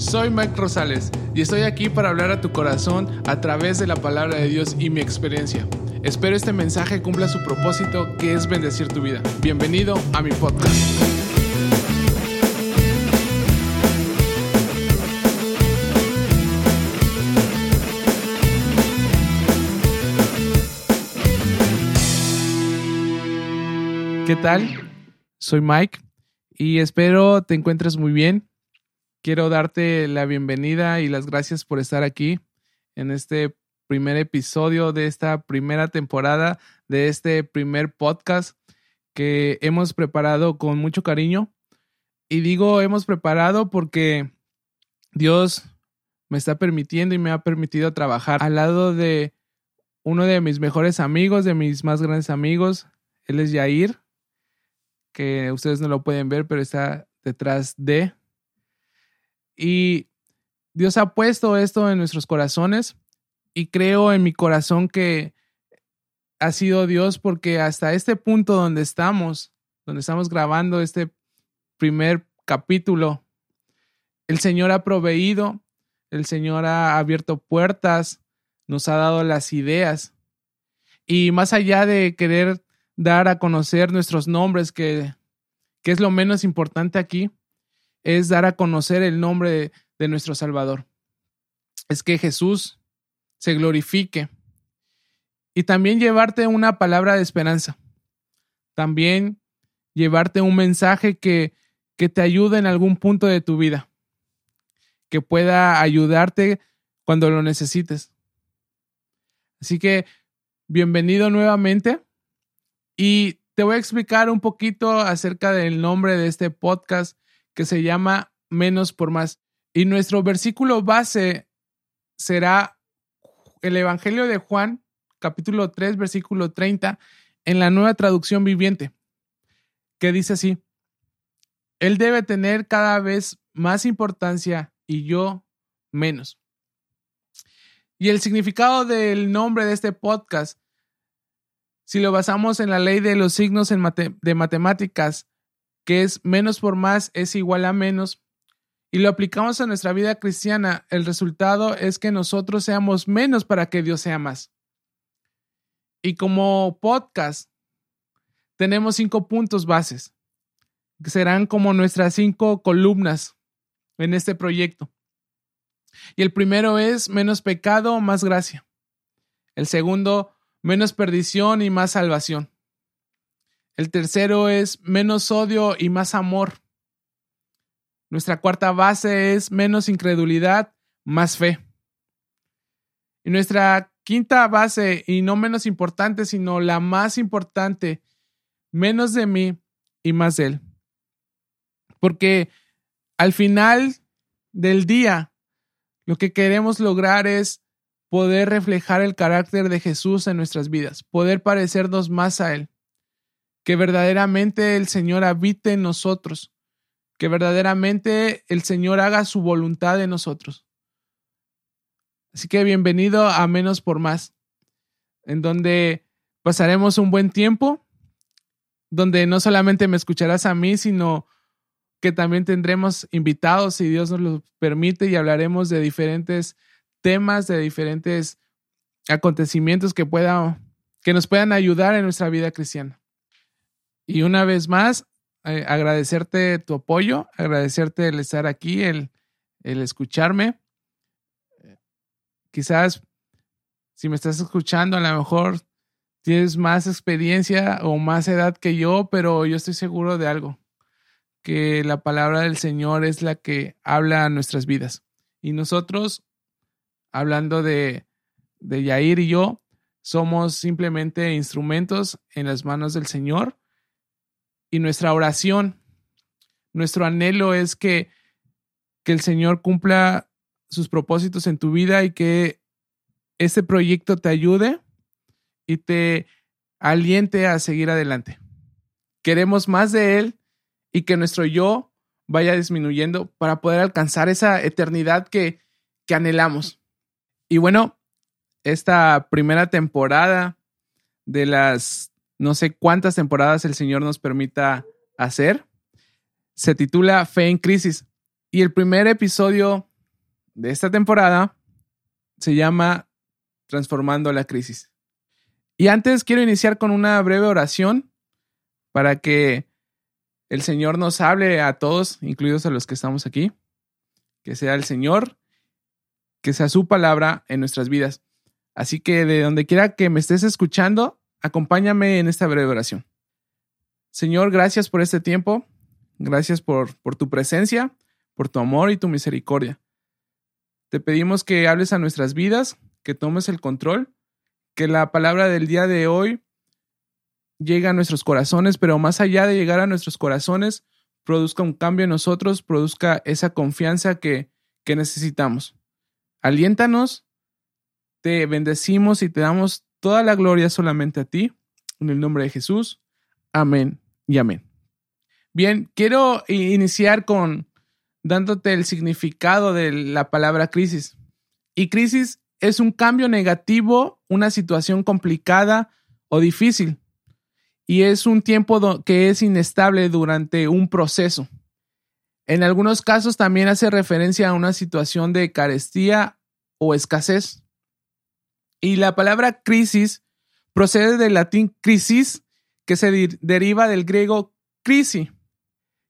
Soy Mike Rosales y estoy aquí para hablar a tu corazón a través de la palabra de Dios y mi experiencia. Espero este mensaje cumpla su propósito que es bendecir tu vida. Bienvenido a mi podcast. ¿Qué tal? Soy Mike y espero te encuentres muy bien. Quiero darte la bienvenida y las gracias por estar aquí en este primer episodio de esta primera temporada de este primer podcast que hemos preparado con mucho cariño. Y digo hemos preparado porque Dios me está permitiendo y me ha permitido trabajar al lado de uno de mis mejores amigos, de mis más grandes amigos. Él es Yair que ustedes no lo pueden ver, pero está detrás de. Y Dios ha puesto esto en nuestros corazones y creo en mi corazón que ha sido Dios porque hasta este punto donde estamos, donde estamos grabando este primer capítulo, el Señor ha proveído, el Señor ha abierto puertas, nos ha dado las ideas. Y más allá de querer dar a conocer nuestros nombres, que, que es lo menos importante aquí, es dar a conocer el nombre de, nuestro Salvador. Es que Jesús se glorifique y también llevarte una palabra de esperanza. También llevarte un mensaje que, que te ayude en algún punto de tu vida, que pueda ayudarte cuando lo necesites. Así que bienvenido nuevamente y te voy a explicar un poquito acerca del nombre de este podcast que se llama Menos por Más. Y nuestro versículo base será el Evangelio de Juan, capítulo 3, versículo 30, en la nueva traducción viviente, que dice así, Él debe tener cada vez más importancia y yo menos. Y el significado del nombre de este podcast si lo basamos en la ley de los signos de matemáticas, que es menos por más es igual a menos, y lo aplicamos a nuestra vida cristiana, el resultado es que nosotros seamos menos para que Dios sea más. Y como podcast, tenemos cinco puntos bases, que serán como nuestras cinco columnas en este proyecto. Y el primero es menos pecado, más gracia. El segundo, menos perdición y más salvación. El tercero es menos odio y más amor. Nuestra cuarta base es menos incredulidad, más fe. Y nuestra quinta base, y no menos importante, sino la más importante, menos de mí y más de él. Porque al final del día, lo que queremos lograr es poder reflejar el carácter de Jesús en nuestras vidas, poder parecernos más a Él, que verdaderamente el Señor habite en nosotros, que verdaderamente el Señor haga su voluntad en nosotros. Así que bienvenido a Menos por Más, en donde pasaremos un buen tiempo, donde no solamente me escucharás a mí, sino que también tendremos invitados, si Dios nos lo permite, y hablaremos de diferentes temas, de diferentes acontecimientos que, pueda, que nos puedan ayudar en nuestra vida cristiana. Y una vez más, eh, agradecerte tu apoyo, agradecerte el estar aquí, el, el escucharme. Quizás si me estás escuchando, a lo mejor tienes más experiencia o más edad que yo, pero yo estoy seguro de algo, que la palabra del Señor es la que habla a nuestras vidas. Y nosotros hablando de, de Yair y yo, somos simplemente instrumentos en las manos del Señor. Y nuestra oración, nuestro anhelo es que, que el Señor cumpla sus propósitos en tu vida y que este proyecto te ayude y te aliente a seguir adelante. Queremos más de Él y que nuestro yo vaya disminuyendo para poder alcanzar esa eternidad que, que anhelamos. Y bueno, esta primera temporada de las no sé cuántas temporadas el Señor nos permita hacer, se titula Fe en Crisis. Y el primer episodio de esta temporada se llama Transformando la Crisis. Y antes quiero iniciar con una breve oración para que el Señor nos hable a todos, incluidos a los que estamos aquí. Que sea el Señor, que sea su palabra en nuestras vidas. Así que de donde quiera que me estés escuchando, acompáñame en esta breve oración. Señor, gracias por este tiempo. Gracias por, tu presencia, por tu amor y tu misericordia. Te pedimos que hables a nuestras vidas, que tomes el control, que la palabra del día de hoy llegue a nuestros corazones, pero más allá de llegar a nuestros corazones, produzca un cambio en nosotros, produzca esa confianza que, que necesitamos. Aliéntanos, te bendecimos y te damos toda la gloria solamente a ti, en el nombre de Jesús. Amén y amén. Bien, quiero iniciar con dándote el significado de la palabra crisis. Y crisis es un cambio negativo, una situación complicada o difícil. Y es un tiempo que es inestable durante un proceso. En algunos casos también hace referencia a una situación de carestía o escasez. Y la palabra crisis procede del latín crisis, que se deriva del griego crisi,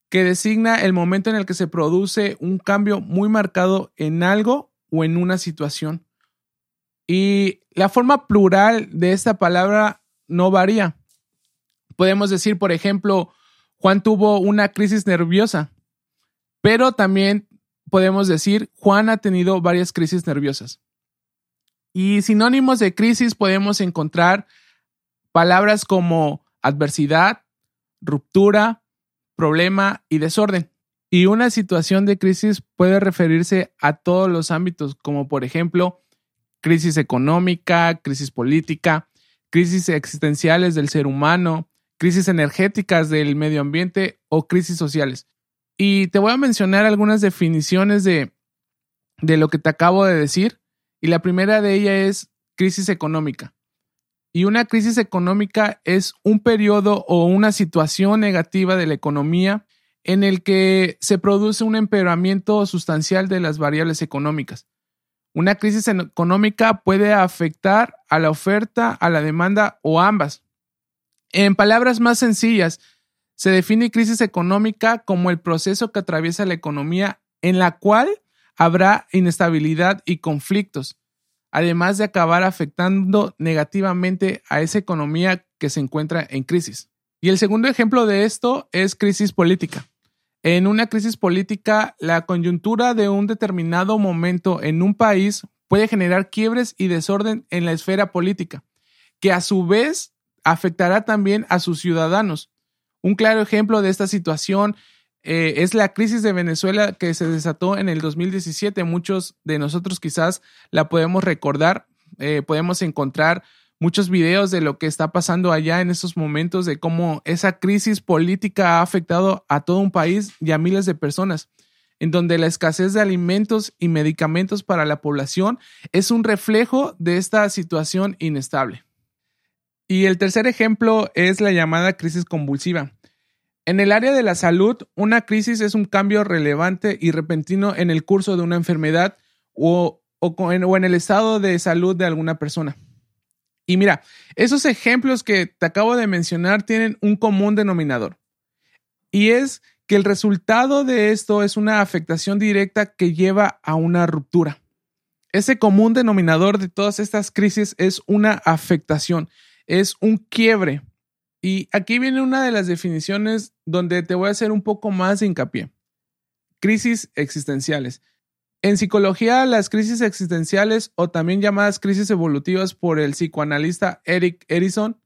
que designa el momento en el que se produce un cambio muy marcado en algo o en una situación. Y la forma plural de esta palabra no varía. Podemos decir, por ejemplo, Juan tuvo una crisis nerviosa, pero también podemos decir, Juan ha tenido varias crisis nerviosas. Y sinónimos de crisis podemos encontrar palabras como adversidad, ruptura, problema y desorden. Y una situación de crisis puede referirse a todos los ámbitos, como por ejemplo crisis económica, crisis política, crisis existenciales del ser humano, crisis energéticas del medio ambiente o crisis sociales. Y te voy a mencionar algunas definiciones de, de lo que te acabo de decir. Y la primera de ellas es crisis económica. Y una crisis económica es un periodo o una situación negativa de la economía en el que se produce un empeoramiento sustancial de las variables económicas. Una crisis económica puede afectar a la oferta, a la demanda o ambas. En palabras más sencillas, se define crisis económica como el proceso que atraviesa la economía en la cual habrá inestabilidad y conflictos, además de acabar afectando negativamente a esa economía que se encuentra en crisis. Y el segundo ejemplo de esto es crisis política. En una crisis política, la coyuntura de un determinado momento en un país puede generar quiebres y desorden en la esfera política, que a su vez afectará también a sus ciudadanos. Un claro ejemplo de esta situación eh, es la crisis de Venezuela que se desató en el 2017. Muchos de nosotros quizás la podemos recordar, eh, podemos encontrar muchos videos de lo que está pasando allá en estos momentos, de cómo esa crisis política ha afectado a todo un país y a miles de personas, en donde la escasez de alimentos y medicamentos para la población es un reflejo de esta situación inestable. Y el tercer ejemplo es la llamada crisis convulsiva. En el área de la salud, una crisis es un cambio relevante y repentino en el curso de una enfermedad o, en, el estado de salud de alguna persona. Y mira, esos ejemplos que te acabo de mencionar tienen un común denominador. Y es que el resultado de esto es una afectación directa que lleva a una ruptura. Ese común denominador de todas estas crisis es una afectación, es un quiebre, y aquí viene una de las definiciones donde te voy a hacer un poco más de hincapié. Crisis existenciales. En psicología, las crisis existenciales, o también llamadas crisis evolutivas por el psicoanalista Eric Erikson,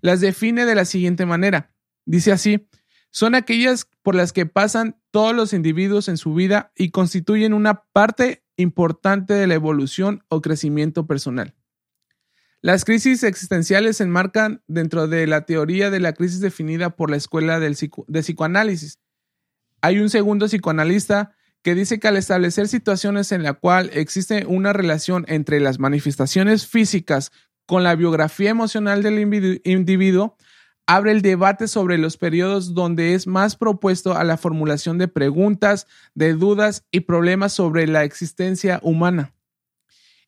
las define de la siguiente manera. Dice así, son aquellas por las que pasan todos los individuos en su vida y constituyen una parte importante de la evolución o crecimiento personal. Las crisis existenciales se enmarcan dentro de la teoría de la crisis definida por la escuela de psicoanálisis. Hay un segundo psicoanalista que dice que al establecer situaciones en la cual existe una relación entre las manifestaciones físicas con la biografía emocional del individuo, abre el debate sobre los periodos donde es más propuesto a la formulación de preguntas, de dudas y problemas sobre la existencia humana.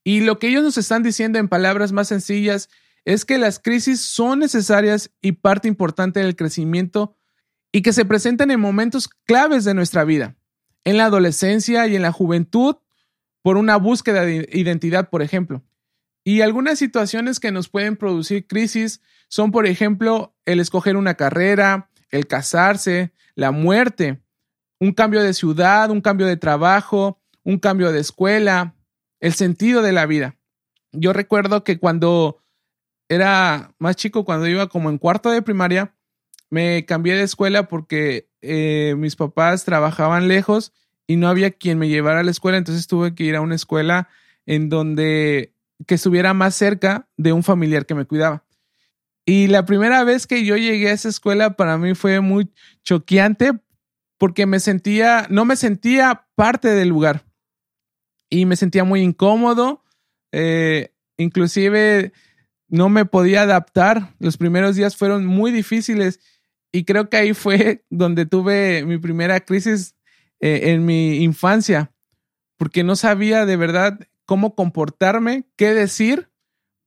Y lo que ellos nos están diciendo en palabras más sencillas es que las crisis son necesarias y parte importante del crecimiento y que se presentan en momentos claves de nuestra vida, en la adolescencia y en la juventud, por una búsqueda de identidad, por ejemplo. Y algunas situaciones que nos pueden producir crisis son, por ejemplo, el escoger una carrera, el casarse, la muerte, un cambio de ciudad, un cambio de trabajo, un cambio de escuela, el sentido de la vida. Yo recuerdo que cuando era más chico, cuando iba como en cuarto de primaria, me cambié de escuela porque eh, mis papás trabajaban lejos y no había quien me llevara a la escuela, entonces tuve que ir a una escuela en donde que estuviera más cerca de un familiar que me cuidaba. Y la primera vez que yo llegué a esa escuela para mí fue muy choqueante porque me sentía, no me sentía parte del lugar y me sentía muy incómodo, eh, inclusive no me podía adaptar, los primeros días fueron muy difíciles y creo que ahí fue donde tuve mi primera crisis eh, en mi infancia, porque no sabía de verdad cómo comportarme, qué decir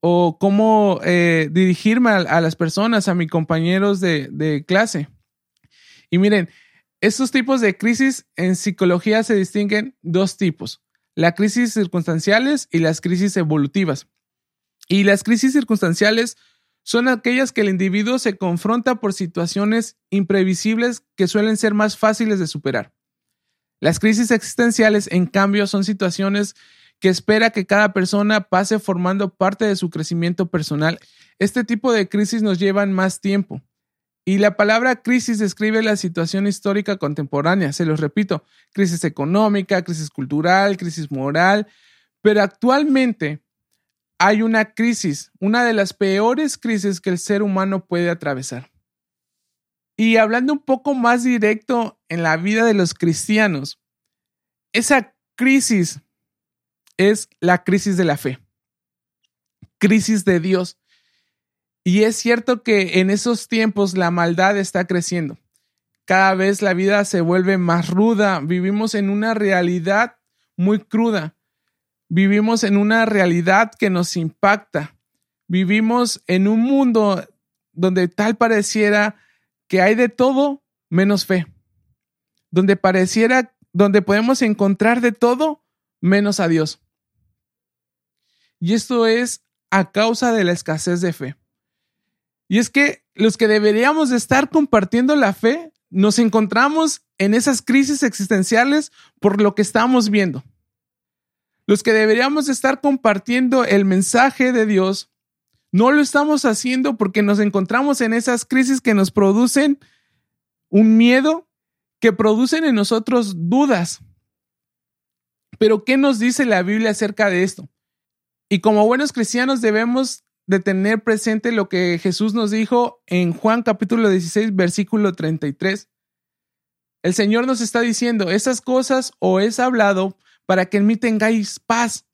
o cómo eh, dirigirme a, las personas, a mis compañeros de, clase. Y miren, estos tipos de crisis en psicología se distinguen dos tipos, las crisis circunstanciales y las crisis evolutivas. Y las crisis circunstanciales son aquellas que el individuo se confronta por situaciones imprevisibles que suelen ser más fáciles de superar. Las crisis existenciales, en cambio, son situaciones que espera que cada persona pase formando parte de su crecimiento personal. Este tipo de crisis nos llevan más tiempo. Y la palabra crisis describe la situación histórica contemporánea, se los repito, crisis económica, crisis cultural, crisis moral, pero actualmente hay una crisis, una de las peores crisis que el ser humano puede atravesar. Y hablando un poco más directo en la vida de los cristianos, esa crisis es la crisis de la fe, crisis de Dios. Y es cierto que en esos tiempos la maldad está creciendo. Cada vez la vida se vuelve más ruda. Vivimos en una realidad muy cruda. Vivimos en una realidad que nos impacta. Vivimos en un mundo donde tal pareciera que hay de todo menos fe. Donde pareciera, donde podemos encontrar de todo menos a Dios. Y esto es a causa de la escasez de fe. Y es que los que deberíamos de estar compartiendo la fe, nos encontramos en esas crisis existenciales por lo que estamos viendo. Los que deberíamos de estar compartiendo el mensaje de Dios, no lo estamos haciendo porque nos encontramos en esas crisis que nos producen un miedo, que producen en nosotros dudas. Pero ¿qué nos dice la Biblia acerca de esto? Y como buenos cristianos debemos de tener presente lo que Jesús nos dijo en Juan capítulo 16, versículo 33. El Señor nos está diciendo, esas cosas os he hablado para que en mí tengáis paz.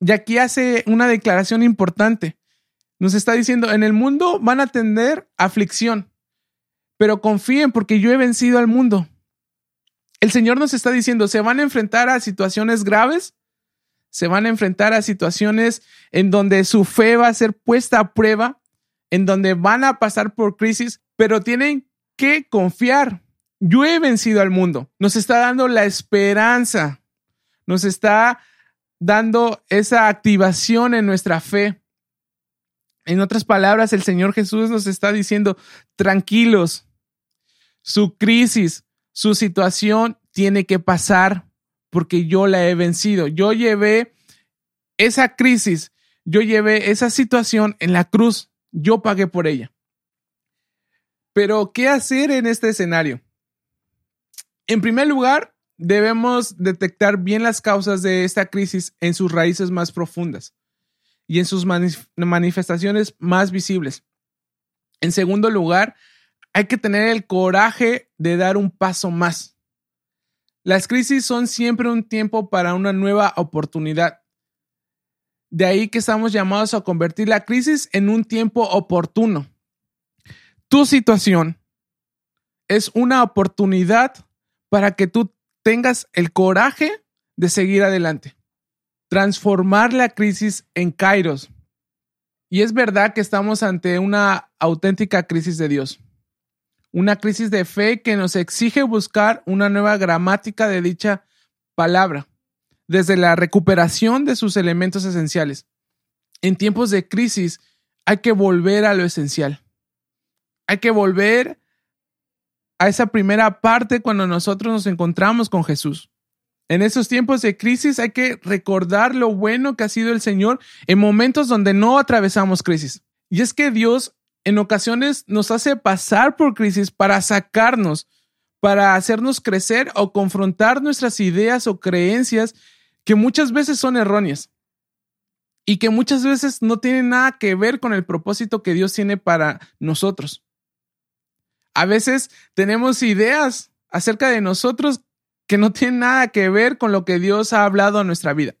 Y aquí hace una declaración importante. Nos está diciendo, en el mundo van a tener aflicción, pero confíen porque yo he vencido al mundo. El Señor nos está diciendo, se van a enfrentar a situaciones graves, se van a enfrentar a situaciones en donde su fe va a ser puesta a prueba, en donde van a pasar por crisis, pero tienen que confiar. Yo he vencido al mundo. Nos está dando la esperanza. Nos está dando esa activación en nuestra fe. En otras palabras, el Señor Jesús nos está diciendo, tranquilos, su crisis, su situación tiene que pasar porque yo la he vencido. Yo llevé esa crisis, yo llevé esa situación en la cruz, yo pagué por ella. Pero, ¿qué hacer en este escenario? En primer lugar, debemos detectar bien las causas de esta crisis en sus raíces más profundas y en sus manifestaciones más visibles. En segundo lugar, hay que tener el coraje de dar un paso más. Las crisis son siempre un tiempo para una nueva oportunidad. De ahí que estamos llamados a convertir la crisis en un tiempo oportuno. tu situación es una oportunidad para que tú tengas el coraje de seguir adelante. Transformar la crisis en Kairos. Y es verdad que estamos ante una auténtica crisis de Dios. Una crisis de fe que nos exige buscar una nueva gramática de dicha palabra, desde la recuperación de sus elementos esenciales. En tiempos de crisis hay que volver a lo esencial. Hay que volver a esa primera parte cuando nosotros nos encontramos con Jesús. En esos tiempos de crisis hay que recordar lo bueno que ha sido el Señor en momentos donde no atravesamos crisis. Y es que Dios en ocasiones nos hace pasar por crisis para sacarnos, para hacernos crecer o confrontar nuestras ideas o creencias que muchas veces son erróneas y que muchas veces no tienen nada que ver con el propósito que Dios tiene para nosotros. A veces tenemos ideas acerca de nosotros que no tienen nada que ver con lo que Dios ha hablado a nuestra vida.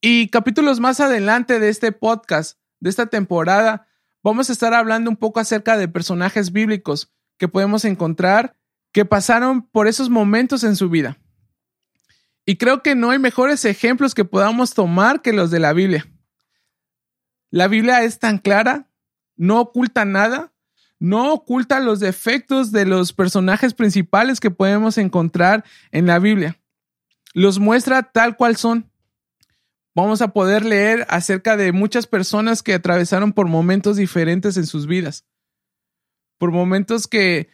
Y capítulos más adelante de este podcast, de esta temporada, vamos a estar hablando un poco acerca de personajes bíblicos que podemos encontrar que pasaron por esos momentos en su vida. Y creo que no hay mejores ejemplos que podamos tomar que los de la Biblia. La Biblia es tan clara, no oculta nada no oculta los defectos de los personajes principales que podemos encontrar en la Biblia. Los muestra tal cual son. Vamos a poder leer acerca de muchas personas que atravesaron por momentos diferentes en sus vidas. Por momentos que,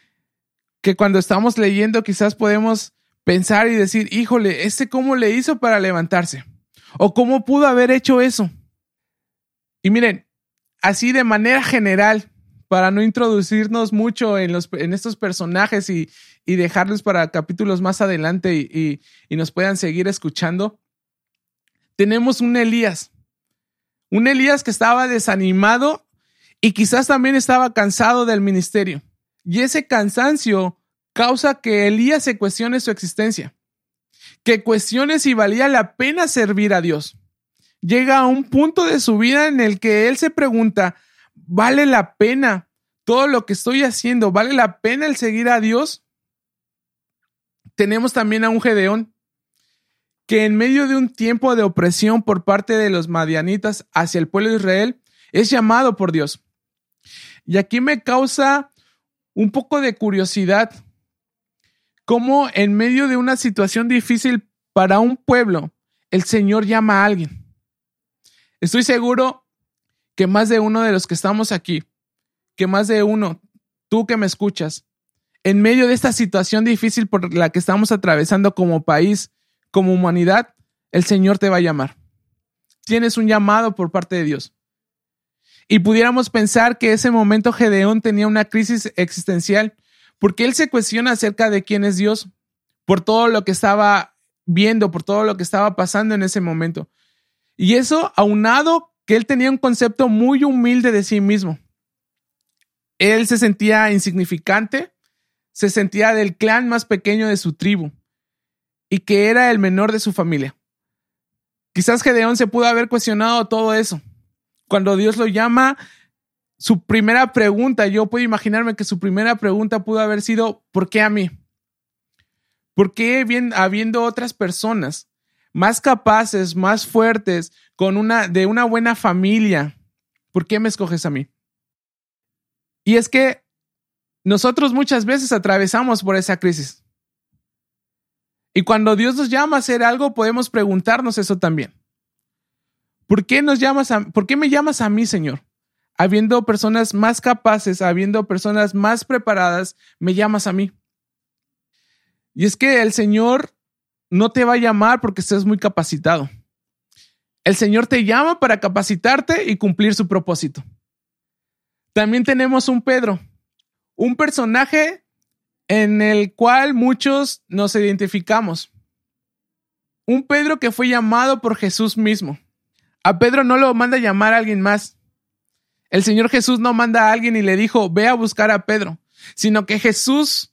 que cuando estamos leyendo quizás podemos pensar y decir, híjole, ¿este cómo le hizo para levantarse? ¿O cómo pudo haber hecho eso? Y miren, así de manera general, para no introducirnos mucho en, los, en estos personajes y, dejarles para capítulos más adelante y, y nos puedan seguir escuchando, tenemos un Elías, un Elías que estaba desanimado y quizás también estaba cansado del ministerio. Y ese cansancio causa que Elías se cuestione su existencia, que cuestione si valía la pena servir a Dios. Llega a un punto de su vida en el que él se pregunta, ¿vale la pena todo lo que estoy haciendo? ¿Vale la pena el seguir a Dios? Tenemos también a un Gedeón que en medio de un tiempo de opresión por parte de los madianitas hacia el pueblo de Israel es llamado por Dios. Y aquí me causa un poco de curiosidad cómo en medio de una situación difícil para un pueblo, el Señor llama a alguien. Estoy seguro que más de uno de los que estamos aquí, que más de uno, tú que me escuchas, en medio de esta situación difícil por la que estamos atravesando como país, como humanidad, el Señor te va a llamar. Tienes un llamado por parte de Dios. Y pudiéramos pensar que ese momento Gedeón tenía una crisis existencial porque él se cuestiona acerca de quién es Dios, por todo lo que estaba viendo, por todo lo que estaba pasando en ese momento. Y eso aunado que él tenía un concepto muy humilde de sí mismo. Él se sentía insignificante, se sentía del clan más pequeño de su tribu y que era el menor de su familia. Quizás Gedeón se pudo haber cuestionado todo eso. Cuando Dios lo llama, su primera pregunta, yo puedo imaginarme que su primera pregunta pudo haber sido, ¿por qué a mí? ¿Por qué bien, habiendo otras personas más capaces, más fuertes, con una, de una buena familia, ¿por qué me escoges a mí? Y es que nosotros muchas veces atravesamos por esa crisis. Y cuando Dios nos llama a hacer algo, podemos preguntarnos eso también. ¿Por qué nos llamas a, por qué me llamas a mí, Señor? Habiendo personas más capaces, habiendo personas más preparadas, me llamas a mí. Y es que el Señor no te va a llamar porque estés muy capacitado. El Señor te llama para capacitarte y cumplir su propósito. También tenemos un Pedro, un personaje en el cual muchos nos identificamos. Un Pedro que fue llamado por Jesús mismo. A Pedro no lo manda llamar a alguien más. El Señor Jesús no manda a alguien y le dijo, ve a buscar a Pedro, sino que Jesús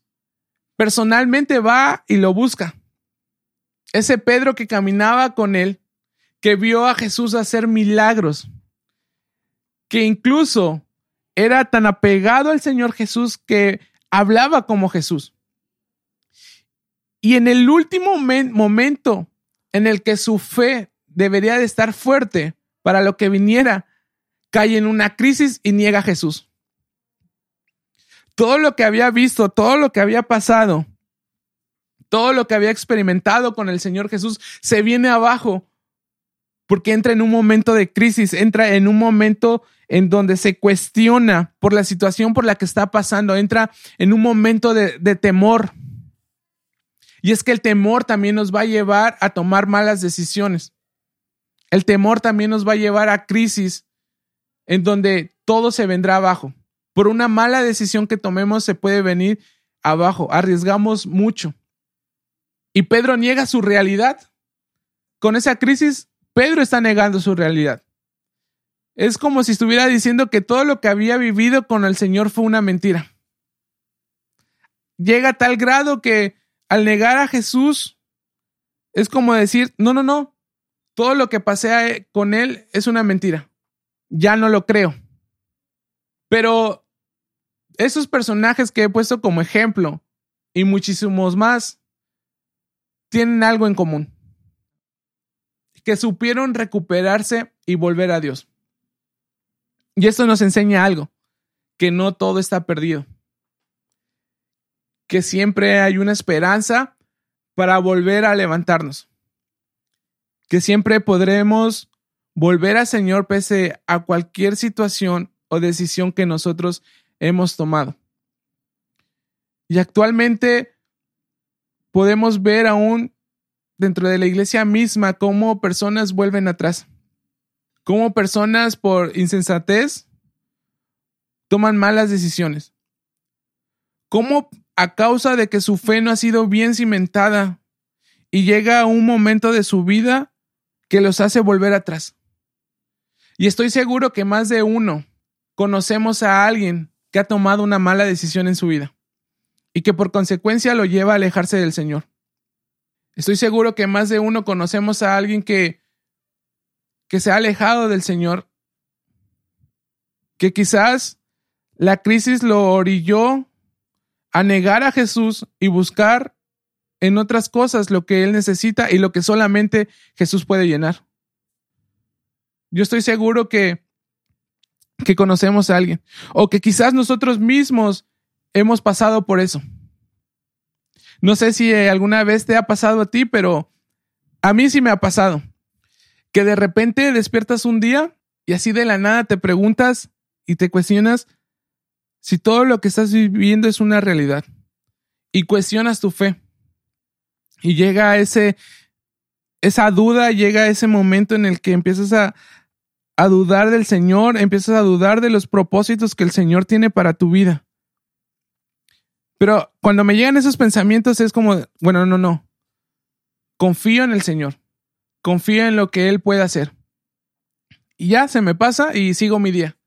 personalmente va y lo busca. Ese Pedro que caminaba con él que vio a Jesús hacer milagros, que incluso era tan apegado al Señor Jesús que hablaba como Jesús. Y en el último momento en el que su fe debería de estar fuerte para lo que viniera, cae en una crisis y niega a Jesús. Todo lo que había visto, todo lo que había pasado, todo lo que había experimentado con el Señor Jesús se viene abajo porque entra en un momento de crisis, entra en un momento en donde se cuestiona por la situación por la que está pasando, entra en un momento de, temor. Y es que el temor también nos va a llevar a tomar malas decisiones. El temor también nos va a llevar a crisis en donde todo se vendrá abajo. Por una mala decisión que tomemos se puede venir abajo. Arriesgamos mucho. Y Pedro niega su realidad. Con esa crisis, Pedro está negando su realidad. Es como si estuviera diciendo que todo lo que había vivido con el Señor fue una mentira. Llega a tal grado que al negar a Jesús, es como decir, no, no, no, todo lo que pasé con Él es una mentira. Ya no lo creo. Pero esos personajes que he puesto como ejemplo y muchísimos más tienen algo en común. Que supieron recuperarse y volver a Dios. Y esto nos enseña algo, que no todo está perdido. Que siempre hay una esperanza para volver a levantarnos, que siempre podremos volver al Señor pese a cualquier situación o decisión que nosotros hemos tomado. Y actualmente podemos ver aún dentro de la iglesia misma cómo personas vuelven atrás, cómo personas por insensatez toman malas decisiones, cómo a causa de que su fe no ha sido bien cimentada y llega a un momento de su vida que los hace volver atrás. Y estoy seguro que más de uno conocemos a alguien que ha tomado una mala decisión en su vida y que por consecuencia lo lleva a alejarse del Señor. Estoy seguro que más de uno conocemos a alguien que, que se ha alejado del Señor, que quizás la crisis lo orilló a negar a Jesús y buscar en otras cosas lo que él necesita y lo que solamente Jesús puede llenar. Yo estoy seguro que, que conocemos a alguien o que quizás nosotros mismos hemos pasado por eso. No sé si alguna vez te ha pasado a ti, pero a mí sí me ha pasado. Que de repente despiertas un día y así de la nada te preguntas y te cuestionas si todo lo que estás viviendo es una realidad y cuestionas tu fe y llega ese, esa duda, llega ese momento en el que empiezas a, a dudar del Señor, empiezas a dudar de los propósitos que el Señor tiene para tu vida. Pero cuando me llegan esos pensamientos es como, bueno, no, no. Confío en el Señor. Confío en lo que Él puede hacer. Y ya se me pasa y sigo mi día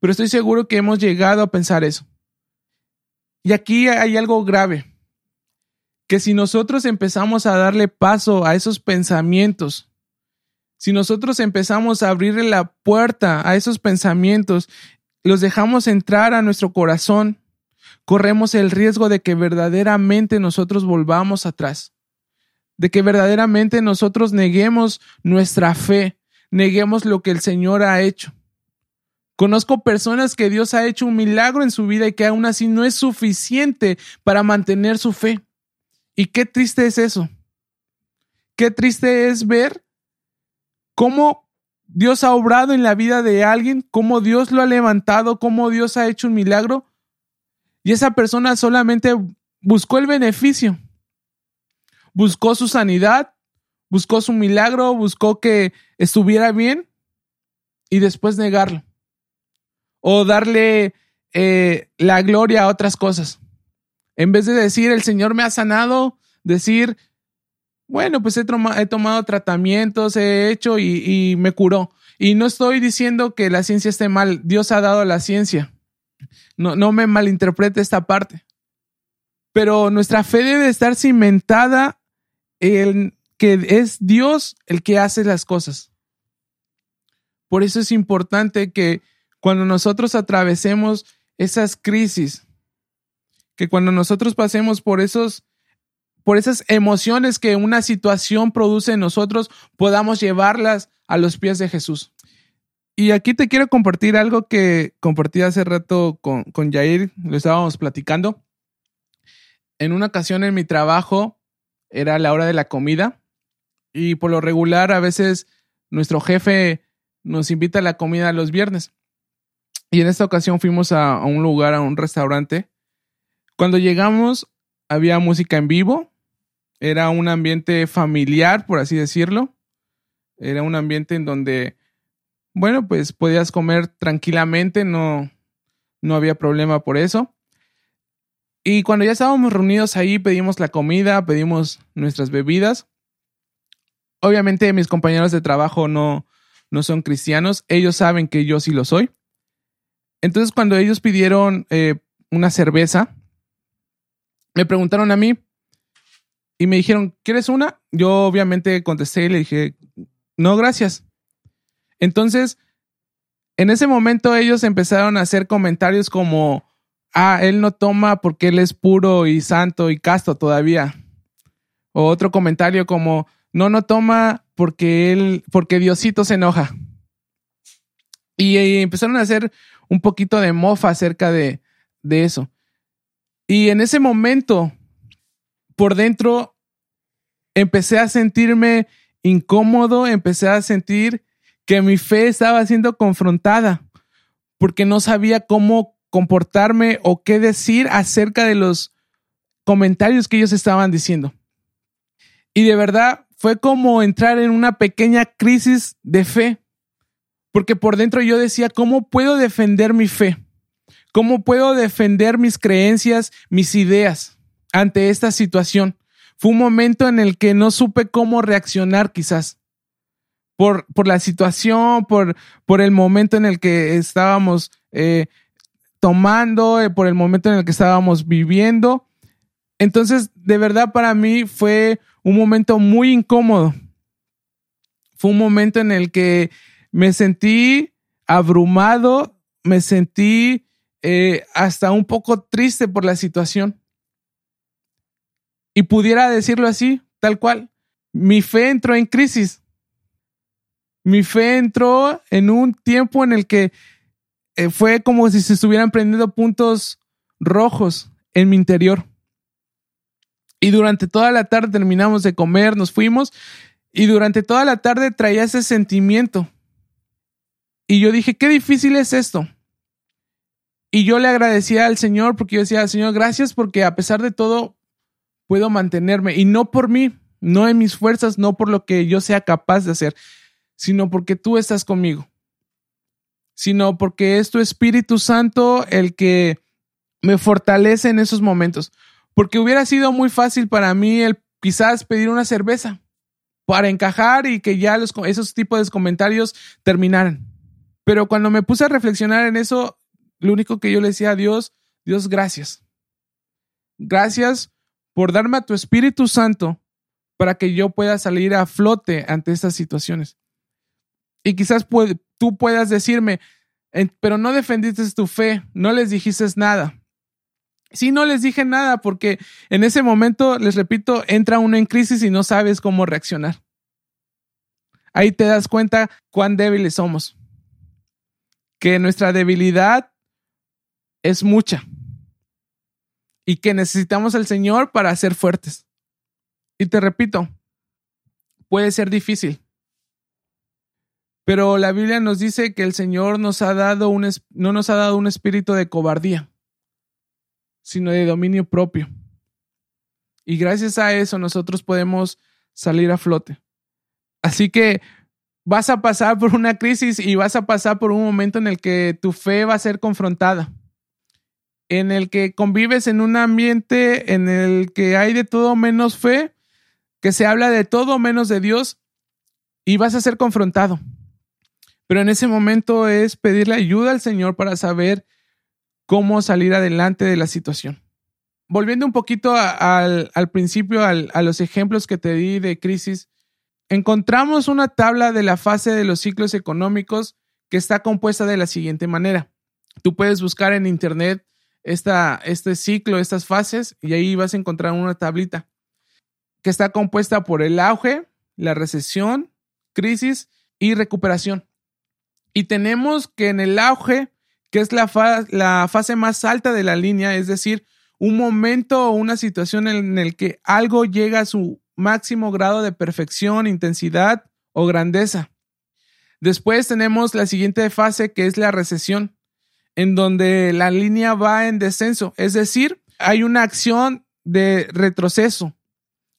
pero estoy seguro que hemos llegado a pensar eso. Y aquí hay algo grave, que si nosotros empezamos a darle paso a esos pensamientos, si nosotros empezamos a abrirle la puerta a esos pensamientos, los dejamos entrar a nuestro corazón, corremos el riesgo de que verdaderamente nosotros volvamos atrás, de que verdaderamente nosotros neguemos nuestra fe, neguemos lo que el Señor ha hecho. Conozco personas que Dios ha hecho un milagro en su vida y que aún así no es suficiente para mantener su fe. Y qué triste es eso. Qué triste es ver cómo Dios ha obrado en la vida de alguien, cómo Dios lo ha levantado, cómo Dios ha hecho un milagro. Y esa persona solamente buscó el beneficio. Buscó su sanidad, buscó su milagro, buscó que estuviera bien y después negarlo o darle eh, la gloria a otras cosas. En vez de decir, el Señor me ha sanado, decir, bueno, pues he, tomado tratamientos, he hecho y, y me curó. Y no estoy diciendo que la ciencia esté mal, Dios ha dado la ciencia. No, no me malinterprete esta parte. Pero nuestra fe debe estar cimentada en que es Dios el que hace las cosas. Por eso es importante que cuando nosotros atravesemos esas crisis, que cuando nosotros pasemos por esos por esas emociones que una situación produce en nosotros, podamos llevarlas a los pies de Jesús. Y aquí te quiero compartir algo que compartí hace rato con, con Jair, lo estábamos platicando. En una ocasión en mi trabajo era la hora de la comida y por lo regular a veces nuestro jefe nos invita a la comida los viernes. Y en esta ocasión fuimos a, a un lugar, a un restaurante. Cuando llegamos había música en vivo, era un ambiente familiar, por así decirlo. Era un ambiente en donde bueno, pues podías comer tranquilamente, no, no había problema por eso. Y cuando ya estábamos reunidos ahí, pedimos la comida, pedimos nuestras bebidas. Obviamente mis compañeros de trabajo no, no son cristianos, ellos saben que yo sí lo soy. Entonces cuando ellos pidieron eh, una cerveza, me preguntaron a mí y me dijeron, ¿quieres una? Yo obviamente contesté y le dije, no, gracias. Entonces, en ese momento ellos empezaron a hacer comentarios como, ah, él no toma porque él es puro y santo y casto todavía. O otro comentario como, no, no toma porque él, porque Diosito se enoja. Y, empezaron a hacer un poquito de mofa acerca de, de eso. Y en ese momento, por dentro, empecé a sentirme incómodo, empecé a sentir que mi fe estaba siendo confrontada porque no sabía cómo comportarme o qué decir acerca de los comentarios que ellos estaban diciendo. Y de verdad fue como entrar en una pequeña crisis de fe, porque por dentro yo decía, ¿cómo puedo defender mi fe? ¿Cómo puedo defender mis creencias, mis ideas ante esta situación? Fue un momento en el que no supe cómo reaccionar quizás por, por la situación, por, por el momento en el que estábamos eh, tomando, eh, por el momento en el que estábamos viviendo. Entonces, de verdad para mí fue un momento muy incómodo. Fue un momento en el que me sentí abrumado, me sentí eh, hasta un poco triste por la situación. Y pudiera decirlo así, tal cual. Mi fe entró en crisis mi fe entró en un tiempo en el que eh, fue como si se estuvieran prendiendo puntos rojos en mi interior. Y durante toda la tarde terminamos de comer, nos fuimos y durante toda la tarde traía ese sentimiento. Y yo dije, qué difícil es esto. Y yo le agradecía al Señor porque yo decía, Señor, gracias porque a pesar de todo puedo mantenerme y no por mí, no en mis fuerzas, no por lo que yo sea capaz de hacer, sino porque tú estás conmigo, sino porque es tu Espíritu Santo el que me fortalece en esos momentos. Porque hubiera sido muy fácil para mí el quizás pedir una cerveza para encajar y que ya los, esos tipos de comentarios terminaran. Pero cuando me puse a reflexionar en eso, lo único que yo le decía a Dios, Dios, gracias. Gracias por darme a tu Espíritu Santo para que yo pueda salir a flote ante estas situaciones. Y quizás tú puedas decirme, pero no defendiste tu fe, no les dijiste nada. Sí, no les dije nada porque en ese momento, les repito, entra uno en crisis y no sabes cómo reaccionar. Ahí te das cuenta cuán débiles somos. Que nuestra debilidad es mucha y que necesitamos al Señor para ser fuertes. Y te repito, puede ser difícil, pero la Biblia nos dice que el Señor nos ha dado un, no nos ha dado un espíritu de cobardía, sino de dominio propio. Y gracias a eso nosotros podemos salir a flote. Así que vas a pasar por una crisis y vas a pasar por un momento en el que tu fe va a ser confrontada, en el que convives en un ambiente en el que hay de todo menos fe, que se habla de todo menos de Dios y vas a ser confrontado. Pero en ese momento es pedirle ayuda al Señor para saber cómo salir adelante de la situación. Volviendo un poquito al, principio, a los ejemplos que te di de crisis, encontramos una tabla de la fase de los ciclos económicos que está compuesta de la siguiente manera. Tú puedes buscar en internet esta, este ciclo, estas fases, y ahí vas a encontrar una tablita que está compuesta por el auge, la recesión, crisis y recuperación. Y tenemos que en el auge, que es la, la fase más alta de la línea, es decir, un momento o una situación en el que algo llega a su máximo grado de perfección, intensidad o grandeza. Después tenemos la siguiente fase que es la recesión, en donde la línea va en descenso, es decir, hay una acción de retroceso,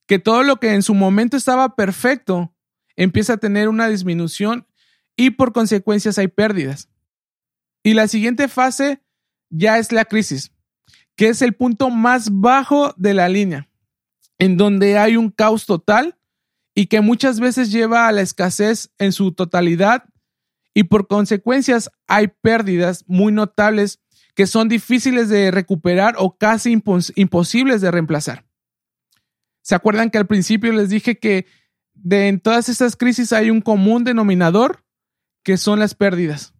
que todo lo que en su momento estaba perfecto empieza a tener una disminución y por consecuencias hay pérdidas. Y la siguiente fase ya es la crisis, que es el punto más bajo de la línea, en donde hay un caos total y que muchas veces lleva a la escasez en su totalidad y por consecuencias hay pérdidas muy notables que son difíciles de recuperar o casi imposibles de reemplazar. ¿Se acuerdan que al principio les dije que de en todas estas crisis hay un común denominador que son las pérdidas?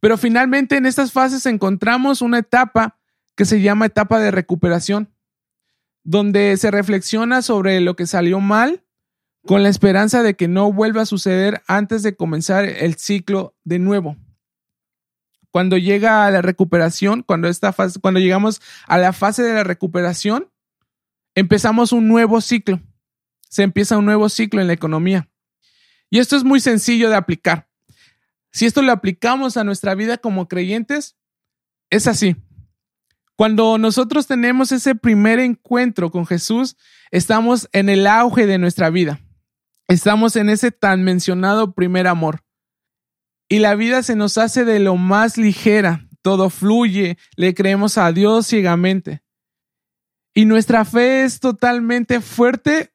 Pero finalmente en estas fases encontramos una etapa que se llama etapa de recuperación, donde se reflexiona sobre lo que salió mal con la esperanza de que no vuelva a suceder antes de comenzar el ciclo de nuevo. Cuando llega a la recuperación, cuando, esta fase, cuando llegamos a la fase de la recuperación, empezamos un nuevo ciclo. Se empieza un nuevo ciclo en la economía. Y esto es muy sencillo de aplicar. Si esto lo aplicamos a nuestra vida como creyentes, es así. Cuando nosotros tenemos ese primer encuentro con Jesús, estamos en el auge de nuestra vida. Estamos en ese tan mencionado primer amor. Y la vida se nos hace de lo más ligera, todo fluye, le creemos a Dios ciegamente. Y nuestra fe es totalmente fuerte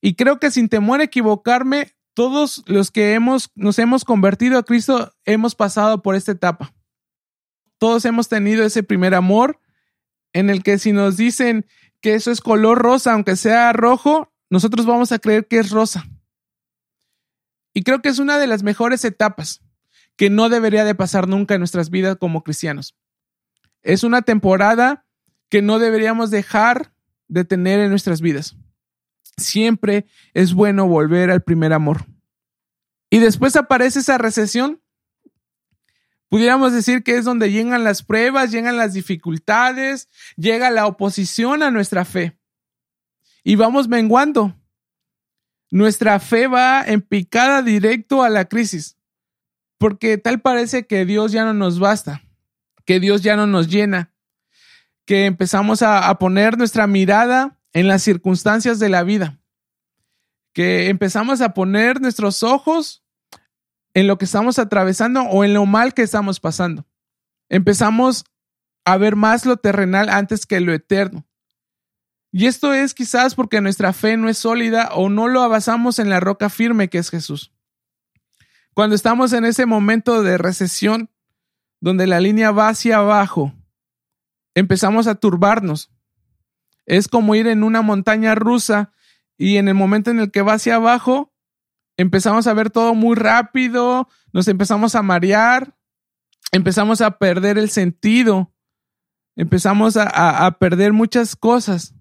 y creo que sin temor a equivocarme, todos los que hemos, nos hemos convertido a Cristo hemos pasado por esta etapa. Todos hemos tenido ese primer amor en el que si nos dicen que eso es color rosa, aunque sea rojo, nosotros vamos a creer que es rosa. Y creo que es una de las mejores etapas que no debería de pasar nunca en nuestras vidas como cristianos. Es una temporada que no deberíamos dejar de tener en nuestras vidas. Siempre es bueno volver al primer amor. Y después aparece esa recesión. Pudiéramos decir que es donde llegan las pruebas, llegan las dificultades, llega la oposición a nuestra fe. Y vamos menguando. Nuestra fe va en picada directo a la crisis, porque tal parece que Dios ya no nos basta, que Dios ya no nos llena, que empezamos a, a poner nuestra mirada en las circunstancias de la vida, que empezamos a poner nuestros ojos en lo que estamos atravesando o en lo mal que estamos pasando. Empezamos a ver más lo terrenal antes que lo eterno. Y esto es quizás porque nuestra fe no es sólida o no lo basamos en la roca firme que es Jesús. Cuando estamos en ese momento de recesión, donde la línea va hacia abajo, empezamos a turbarnos. Es como ir en una montaña rusa y en el momento en el que va hacia abajo, empezamos a ver todo muy rápido, nos empezamos a marear, empezamos a perder el sentido, empezamos a, a perder muchas cosas.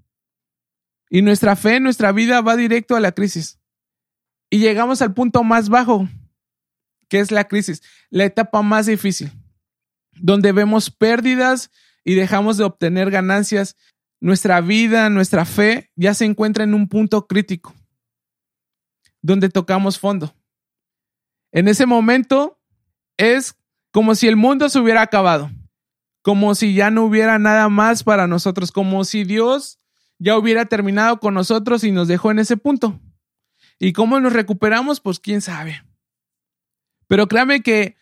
Y nuestra fe, nuestra vida va directo a la crisis. Y llegamos al punto más bajo, que es la crisis, la etapa más difícil, donde vemos pérdidas y dejamos de obtener ganancias. Nuestra vida, nuestra fe ya se encuentra en un punto crítico, donde tocamos fondo. En ese momento es como si el mundo se hubiera acabado, como si ya no hubiera nada más para nosotros, como si Dios ya hubiera terminado con nosotros y nos dejó en ese punto. ¿Y cómo nos recuperamos? Pues quién sabe. Pero créame que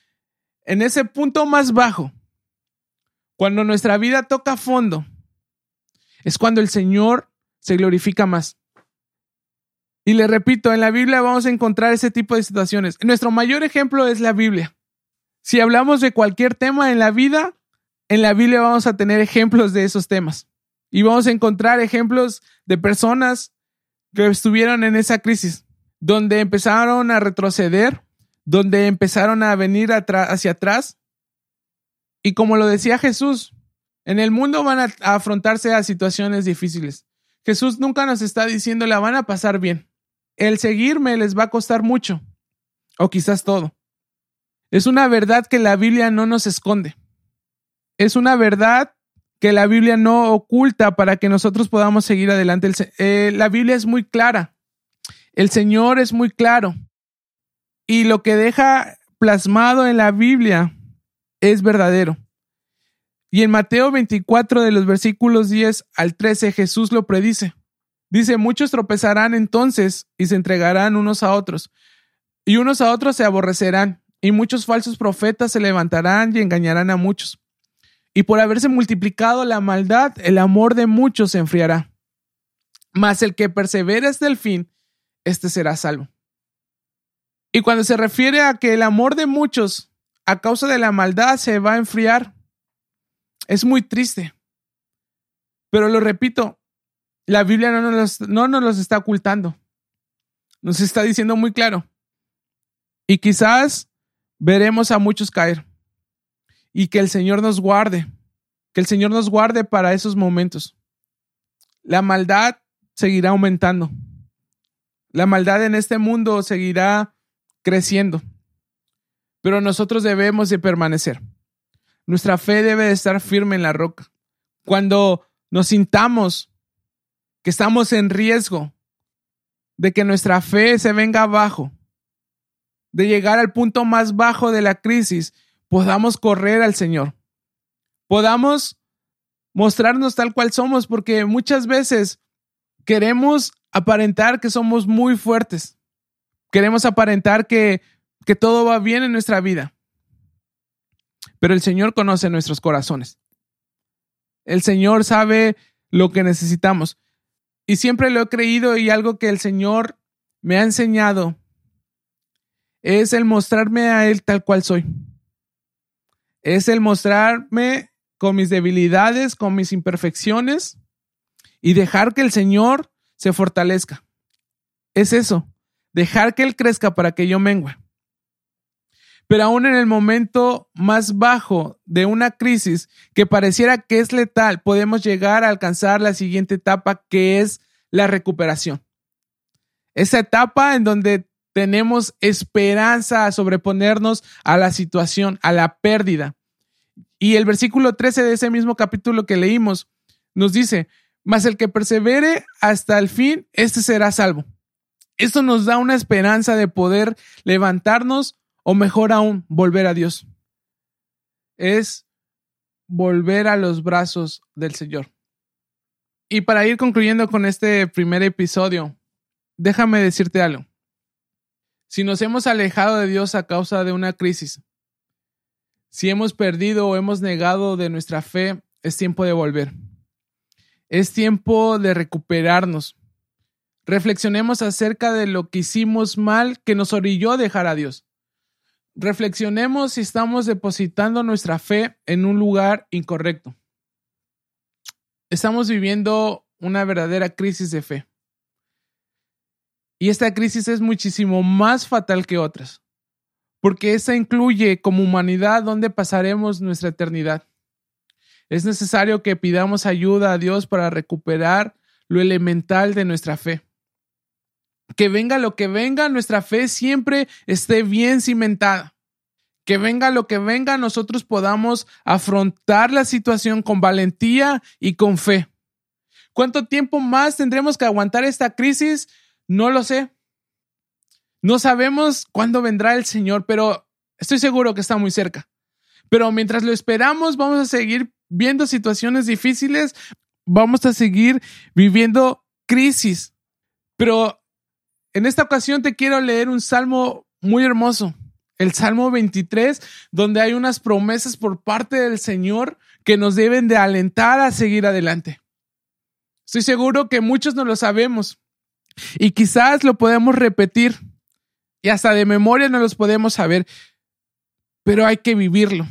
en ese punto más bajo, cuando nuestra vida toca fondo, es cuando el Señor se glorifica más. Y le repito, en la Biblia vamos a encontrar ese tipo de situaciones. Nuestro mayor ejemplo es la Biblia. Si hablamos de cualquier tema en la vida, en la Biblia vamos a tener ejemplos de esos temas. Y vamos a encontrar ejemplos de personas que estuvieron en esa crisis, donde empezaron a retroceder, donde empezaron a venir hacia atrás. Y como lo decía Jesús, en el mundo van a, afrontarse a situaciones difíciles. Jesús nunca nos está diciendo la van a pasar bien. El seguirme les va a costar mucho, o quizás todo. Es una verdad que la Biblia no nos esconde. Es una verdad que la Biblia no oculta para que nosotros podamos seguir adelante. Eh, la Biblia es muy clara. El Señor es muy claro. Y lo que deja plasmado en la Biblia es verdadero. Y en Mateo 24 de los versículos 10 al 13 Jesús lo predice. Dice, muchos tropezarán entonces y se entregarán unos a otros, y unos a otros se aborrecerán, y muchos falsos profetas se levantarán y engañarán a muchos. Y por haberse multiplicado la maldad, el amor de muchos se enfriará. Mas el que persevere hasta el fin, éste será salvo. Y cuando se refiere a que el amor de muchos a causa de la maldad se va a enfriar, es muy triste. Pero lo repito, la Biblia no nos, no nos los está ocultando. Nos está diciendo muy claro. Y quizás veremos a muchos caer. Y que el Señor nos guarde. Que el Señor nos guarde para esos momentos. La maldad seguirá aumentando. La maldad en este mundo seguirá creciendo. Pero nosotros debemos de permanecer. Nuestra fe debe de estar firme en la roca. Cuando nos sintamos que estamos en riesgo de que nuestra fe se venga abajo, de llegar al punto más bajo de la crisis, podamos correr al Señor. Podamos mostrarnos tal cual somos, porque muchas veces queremos aparentar que somos muy fuertes. Queremos aparentar que, que todo va bien en nuestra vida. Pero el Señor conoce nuestros corazones. El Señor sabe lo que necesitamos. Y siempre lo he creído y algo que el Señor me ha enseñado es el mostrarme a Él tal cual soy. Es el mostrarme con mis debilidades, con mis imperfecciones y dejar que el Señor se fortalezca. Es eso, dejar que Él crezca para que yo mengue. Pero aún en el momento más bajo de una crisis que pareciera que es letal, podemos llegar a alcanzar la siguiente etapa que es la recuperación. Esa etapa en donde tenemos esperanza a sobreponernos a la situación, a la pérdida. Y el versículo 13 de ese mismo capítulo que leímos nos dice, mas el que persevere hasta el fin, este será salvo. Esto nos da una esperanza de poder levantarnos o mejor aún, volver a Dios. Es volver a los brazos del Señor. Y para ir concluyendo con este primer episodio, déjame decirte algo. Si nos hemos alejado de Dios a causa de una crisis, si hemos perdido o hemos negado de nuestra fe, es tiempo de volver. Es tiempo de recuperarnos. Reflexionemos acerca de lo que hicimos mal que nos orilló a dejar a Dios reflexionemos si estamos depositando nuestra fe en un lugar incorrecto. Estamos viviendo una verdadera crisis de fe. Y esta crisis es muchísimo más fatal que otras, porque esta incluye como humanidad dónde pasaremos nuestra eternidad. Es necesario que pidamos ayuda a Dios para recuperar lo elemental de nuestra fe que venga lo que venga, nuestra fe siempre esté bien cimentada. Que venga lo que venga, nosotros podamos afrontar la situación con valentía y con fe. ¿Cuánto tiempo más tendremos que aguantar esta crisis? No lo sé. No sabemos cuándo vendrá el Señor, pero estoy seguro que está muy cerca. Pero mientras lo esperamos, vamos a seguir viendo situaciones difíciles, vamos a seguir viviendo crisis. Pero en esta ocasión te quiero leer un salmo muy hermoso, el Salmo 23, donde hay unas promesas por parte del Señor que nos deben de alentar a seguir adelante. Estoy seguro que muchos no lo sabemos y quizás lo podemos repetir y hasta de memoria no los podemos saber, pero hay que vivirlo.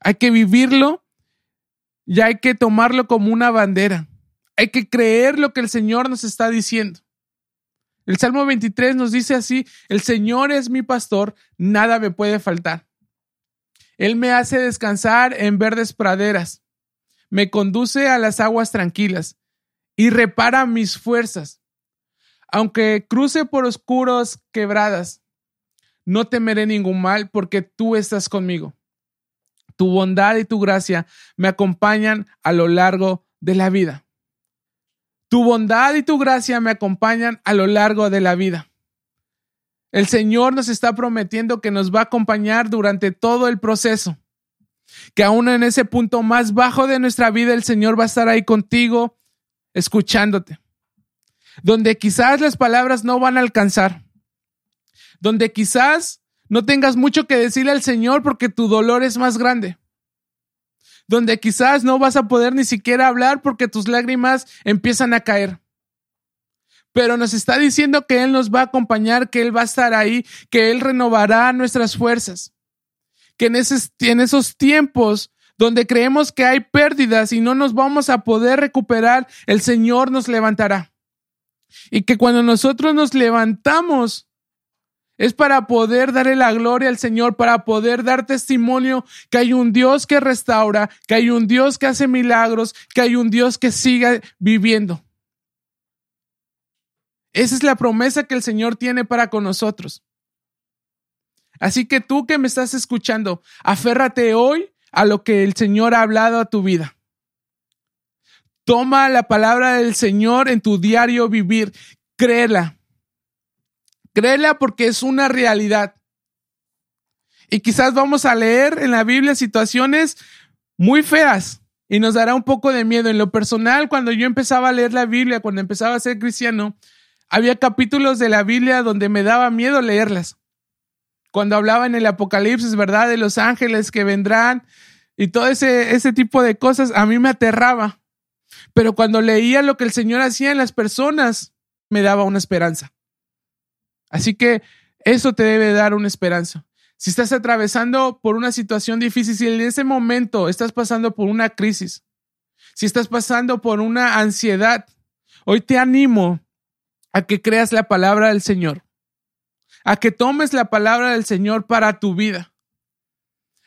Hay que vivirlo y hay que tomarlo como una bandera. Hay que creer lo que el Señor nos está diciendo El Salmo 23 nos dice así, el Señor es mi pastor, nada me puede faltar. Él me hace descansar en verdes praderas, me conduce a las aguas tranquilas y repara mis fuerzas. Aunque cruce por oscuros quebradas, no temeré ningún mal porque tú estás conmigo. Tu bondad y tu gracia me acompañan a lo largo de la vida. Tu bondad y tu gracia me acompañan a lo largo de la vida. El Señor nos está prometiendo que nos va a acompañar durante todo el proceso. Que aún en ese punto más bajo de nuestra vida, el Señor va a estar ahí contigo, escuchándote. Donde quizás las palabras no van a alcanzar. Donde quizás no tengas mucho que decirle al Señor porque tu dolor es más grande donde quizás no vas a poder ni siquiera hablar porque tus lágrimas empiezan a caer. Pero nos está diciendo que Él nos va a acompañar, que Él va a estar ahí, que Él renovará nuestras fuerzas. Que en esos, tiempos donde creemos que hay pérdidas y no nos vamos a poder recuperar, el Señor nos levantará. Y que cuando nosotros nos levantamos, es para poder darle la gloria al Señor, para poder dar testimonio que hay un Dios que restaura, que hay un Dios que hace milagros, que hay un Dios que siga viviendo. Esa es la promesa que el Señor tiene para con nosotros. Así que tú que me estás escuchando, aférrate hoy a lo que el Señor ha hablado a tu vida. Toma la palabra del Señor en tu diario vivir, créela Créela porque es una realidad. Y quizás vamos a leer en la Biblia situaciones muy feas y nos dará un poco de miedo. En lo personal, cuando yo empezaba a leer la Biblia, cuando empezaba a ser cristiano, había capítulos de la Biblia donde me daba miedo leerlas. Cuando hablaba en el Apocalipsis, ¿verdad? De los ángeles que vendrán y todo ese, ese tipo de cosas, a mí me aterraba. Pero cuando leía lo que el Señor hacía en las personas, me daba una esperanza. Así que eso te debe dar una esperanza. Si estás atravesando por una situación difícil, si en ese momento estás pasando por una crisis, si estás pasando por una ansiedad, hoy te animo a que creas la palabra del Señor, a que tomes la palabra del Señor para tu vida,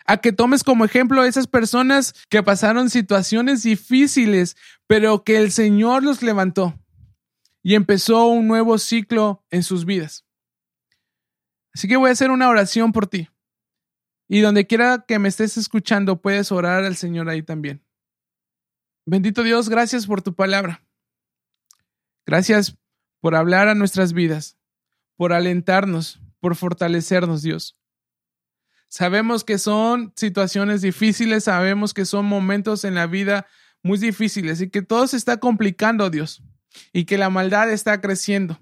a que tomes como ejemplo a esas personas que pasaron situaciones difíciles, pero que el Señor los levantó y empezó un nuevo ciclo en sus vidas. Así que voy a hacer una oración por ti. Y donde quiera que me estés escuchando, puedes orar al Señor ahí también. Bendito Dios, gracias por tu palabra. Gracias por hablar a nuestras vidas, por alentarnos, por fortalecernos, Dios. Sabemos que son situaciones difíciles, sabemos que son momentos en la vida muy difíciles y que todo se está complicando, Dios, y que la maldad está creciendo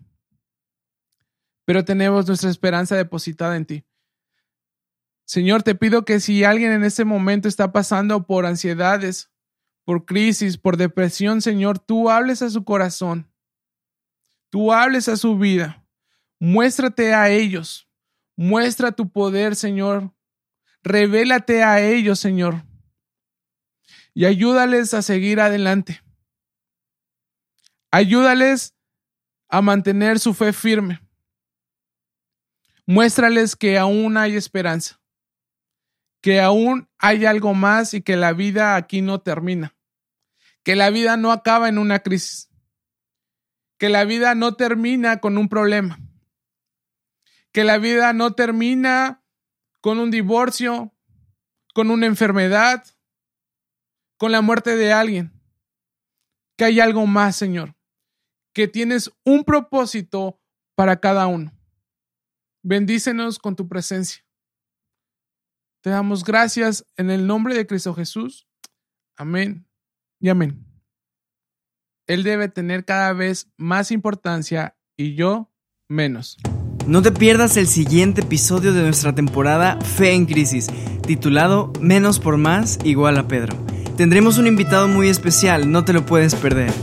pero tenemos nuestra esperanza depositada en ti. Señor, te pido que si alguien en este momento está pasando por ansiedades, por crisis, por depresión, Señor, tú hables a su corazón, tú hables a su vida, muéstrate a ellos, muestra tu poder, Señor, revélate a ellos, Señor, y ayúdales a seguir adelante. Ayúdales a mantener su fe firme. Muéstrales que aún hay esperanza, que aún hay algo más y que la vida aquí no termina, que la vida no acaba en una crisis, que la vida no termina con un problema, que la vida no termina con un divorcio, con una enfermedad, con la muerte de alguien, que hay algo más, Señor, que tienes un propósito para cada uno. Bendícenos con tu presencia. Te damos gracias en el nombre de Cristo Jesús. Amén y amén. Él debe tener cada vez más importancia y yo menos. No te pierdas el siguiente episodio de nuestra temporada Fe en Crisis, titulado Menos por más igual a Pedro. Tendremos un invitado muy especial, no te lo puedes perder.